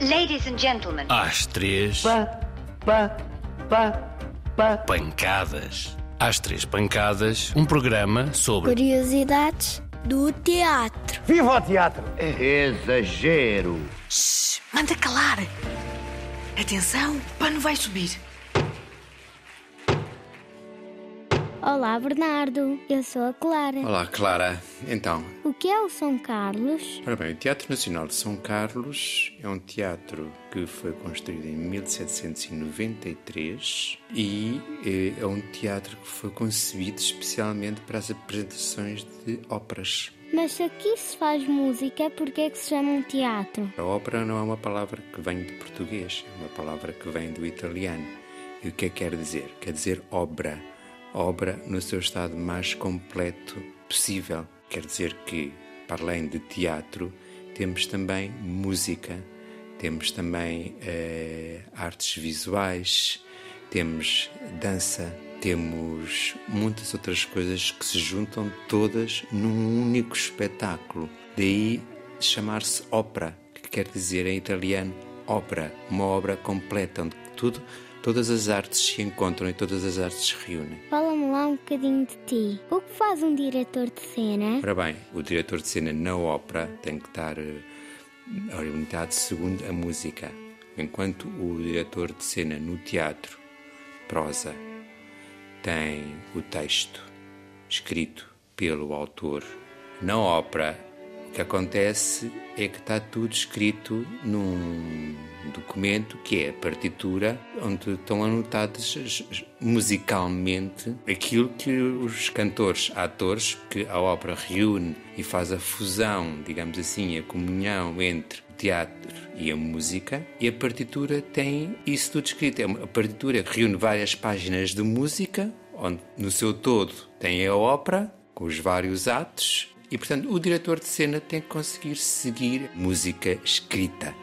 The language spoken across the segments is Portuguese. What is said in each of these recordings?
Ladies and gentlemen. Às três. Pá, pá, pá, pá. Pancadas. Às três pancadas, um programa sobre. Curiosidades do teatro. Viva o teatro! Exagero. Shhh, manda calar. Atenção, o pano vai subir. Olá, Bernardo. Eu sou a Clara. Olá, Clara. Então, O que é o São Carlos? ora bem, o Teatro Nacional de São Carlos é um teatro que foi construído em 1793 e eh, é um teatro que foi concebido especialmente para as apresentações de óperas. Mas se aqui se faz música, por que é que se chama um teatro? A ópera não é uma palavra que vem de português, é uma palavra que vem do italiano. E o que é que quer dizer? Quer dizer obra. Obra no seu estado mais completo possível. Quer dizer que, para além de teatro, temos também música, temos também eh, artes visuais, temos dança, temos muitas outras coisas que se juntam todas num único espetáculo. Daí chamar-se ópera, que quer dizer em italiano ópera, uma obra completa onde tudo, todas as artes se encontram e todas as artes se reúnem. Fala-me lá um bocadinho de ti. O que faz um diretor de cena? Ora bem, o diretor de cena na ópera tem que estar eh, orientado segundo a música, enquanto o diretor de cena no teatro, prosa, tem o texto escrito pelo autor. Na ópera, o que acontece é que está tudo escrito num documento que é a partitura, onde estão anotados as- as- musicalmente aquilo que os cantores, atores, que a ópera reúne e faz a fusão, digamos assim, a comunhão entre o teatro e a música, e a partitura tem isso tudo escrito. É a partitura reúne várias páginas de música, onde no seu todo tem a ópera, com os vários atos, e portanto o diretor de cena tem que conseguir seguir música escrita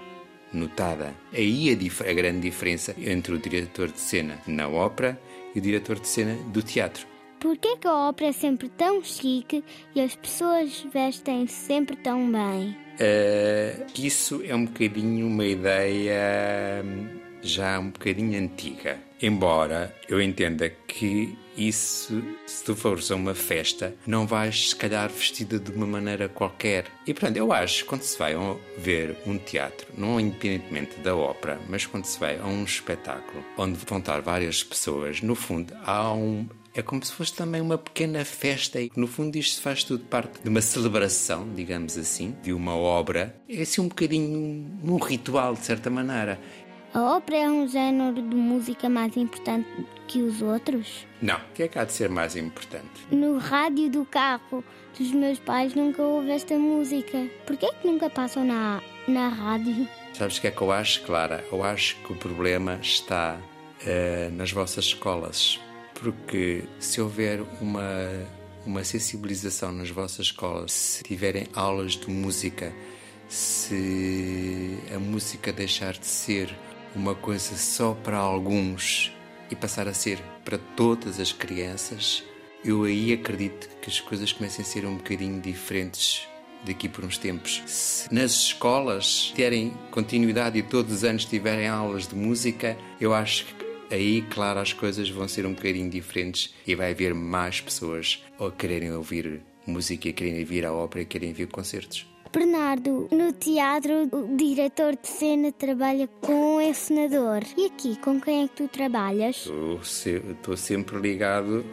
notada. Aí a, dif- a grande diferença entre o diretor de cena na ópera e o diretor de cena do teatro. Por que é que a ópera é sempre tão chique e as pessoas vestem-se sempre tão bem? Eh, isso é um bocadinho uma ideia hum, já um bocadinho antiga. Embora eu entenda que isso, se tu fores a uma festa, não vais se calhar vestida de uma maneira qualquer. E portanto, eu acho que quando se vai ver um teatro, não independentemente da ópera, mas quando se vai a um espetáculo onde vão estar várias pessoas, no fundo há um, é como se fosse também uma pequena festa e no fundo isto faz tudo parte de uma celebração, digamos assim, de uma obra. É assim um bocadinho um ritual, de certa maneira. A ópera é um género de música mais importante que os outros? Não, o que é que há de ser mais importante? No rádio do carro dos meus pais nunca houve esta música. Por que é que nunca passam na, na rádio? Sabes o que é que eu acho, Clara? Eu acho que o problema está eh, nas vossas escolas. Porque se houver uma, uma sensibilização nas vossas escolas, se tiverem aulas de música, se a música deixar de ser uma coisa só para alguns e passar a ser para todas as crianças, eu aí acredito que as coisas comecem a ser um bocadinho diferentes daqui por uns tempos. Se nas escolas terem continuidade e todos os anos tiverem aulas de música, eu acho que aí, claro, as coisas vão ser um bocadinho diferentes e vai haver mais pessoas a quererem ouvir música, a quererem vir à ópera, a quererem vir concertos. Bernardo, no teatro o diretor de cena trabalha com o encenador. E aqui, com quem é que tu trabalhas? Estou sempre ligado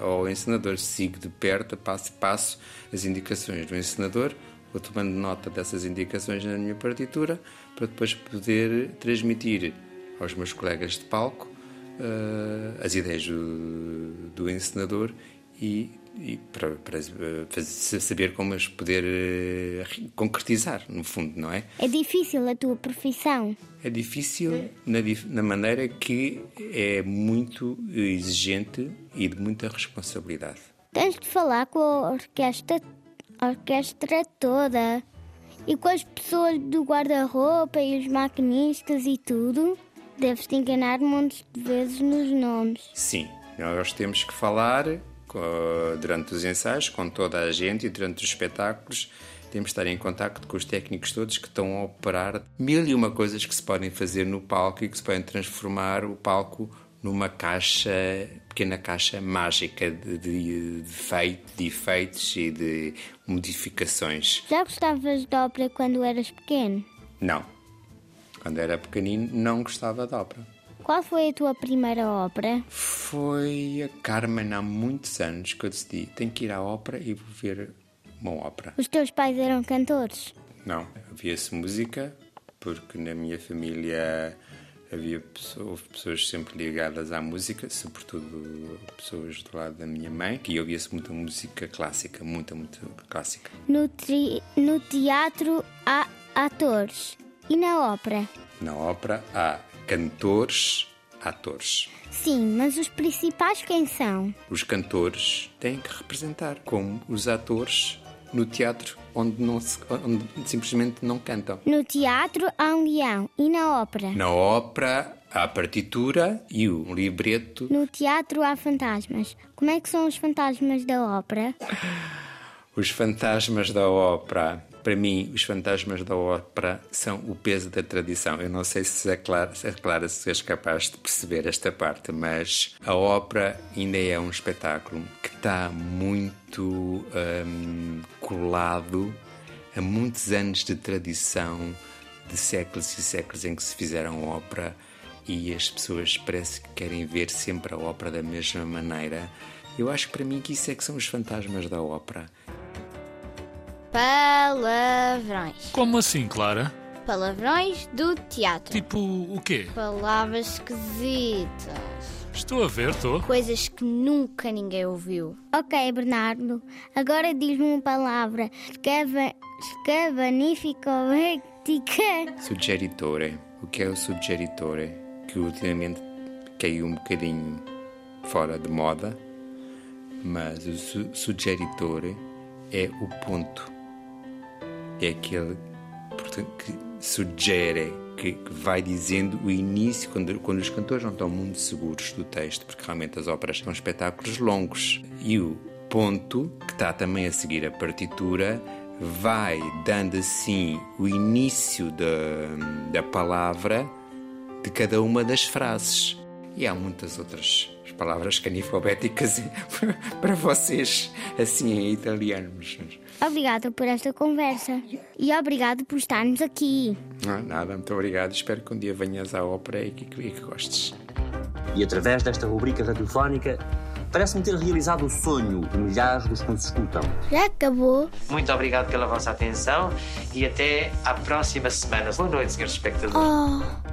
ao encenador, sigo de perto, passo a passo as indicações do encenador, vou tomando nota dessas indicações na minha partitura para depois poder transmitir aos meus colegas de palco eh, as ideias do, do encenador e, e para, para, eh, saber como as poder eh, concretizar, no fundo, não é? É difícil a tua profissão. É difícil na, na maneira que é muito exigente e de muita responsabilidade. Tens de falar com a orquestra, a orquestra toda. E com as pessoas do guarda-roupa e os maquinistas e tudo. Deves te enganar montes de vezes nos nomes. Sim, nós temos que falar durante os ensaios com toda a gente e durante os espetáculos temos de estar em contacto com os técnicos todos que estão a operar mil e uma coisas que se podem fazer no palco e que se podem transformar o palco numa caixa, pequena caixa mágica de, de, de, feito, de efeitos e de modificações. Já gostavas de ópera quando eras pequeno? Não. Quando era pequenino, não gostava de ópera. Qual foi a tua primeira ópera? Foi a Carmen há muitos anos que eu decidi tenho que ir à ópera e vou ver uma ópera. Os teus pais eram cantores? Não, havia-se música porque na minha família havia houve pessoas sempre ligadas à música, sobretudo pessoas do lado da minha mãe, que ouvia-se muita música clássica, muita, muita clássica. No, tri, no teatro há atores e na ópera? Na ópera há cantores, atores. Sim, mas os principais quem são? Os cantores têm que representar, como os atores no teatro onde, não se, onde simplesmente não cantam. No teatro há um guião e na ópera? Na ópera há a partitura e o libreto. No teatro há fantasmas. Como é que são os fantasmas da ópera? Os fantasmas da ópera para mim, os fantasmas da ópera são o peso da tradição. Eu não sei se a Clara, se a Clara se és capaz de perceber esta parte, mas a ópera ainda é um espetáculo que está muito hum, colado a muitos anos de tradição, de séculos e séculos em que se fizeram ópera e as pessoas parece que querem ver sempre a ópera da mesma maneira. Eu acho que para mim que isso é que são os fantasmas da ópera. Palavrões. Como assim, Clara? Palavrões do teatro. Tipo o quê? Palavras esquisitas. Estou a ver, estou. Coisas que nunca ninguém ouviu. Ok, Bernardo. Agora diz-me uma palavra. Escava... Escavanificovética. Suggeritore. O que é o suggeritore? Que ultimamente caiu um bocadinho fora de moda, mas o su suggeritore é o ponto é aquele portanto, que sugere, que, que, vai dizendo o início, quando, quando os cantores não estão muito seguros do texto, porque realmente as óperas são espetáculos longos. E o ponto, que está também a seguir a partitura, vai dando assim o início da, da palavra de cada uma das frases. E há muitas outras palavras canifobéticas para vocês, assim em italiano. Obrigada por esta conversa e obrigado por estarmos aqui. Não, nada, muito obrigado. Espero que um dia venhas à ópera e que, e que gostes. E através desta rubrica radiofónica, parece-me ter realizado o sonho de milhares dos que nos escutam. Já acabou. Muito obrigado pela vossa atenção e até à próxima semana. Boa noite, senhores espectadores. Oh.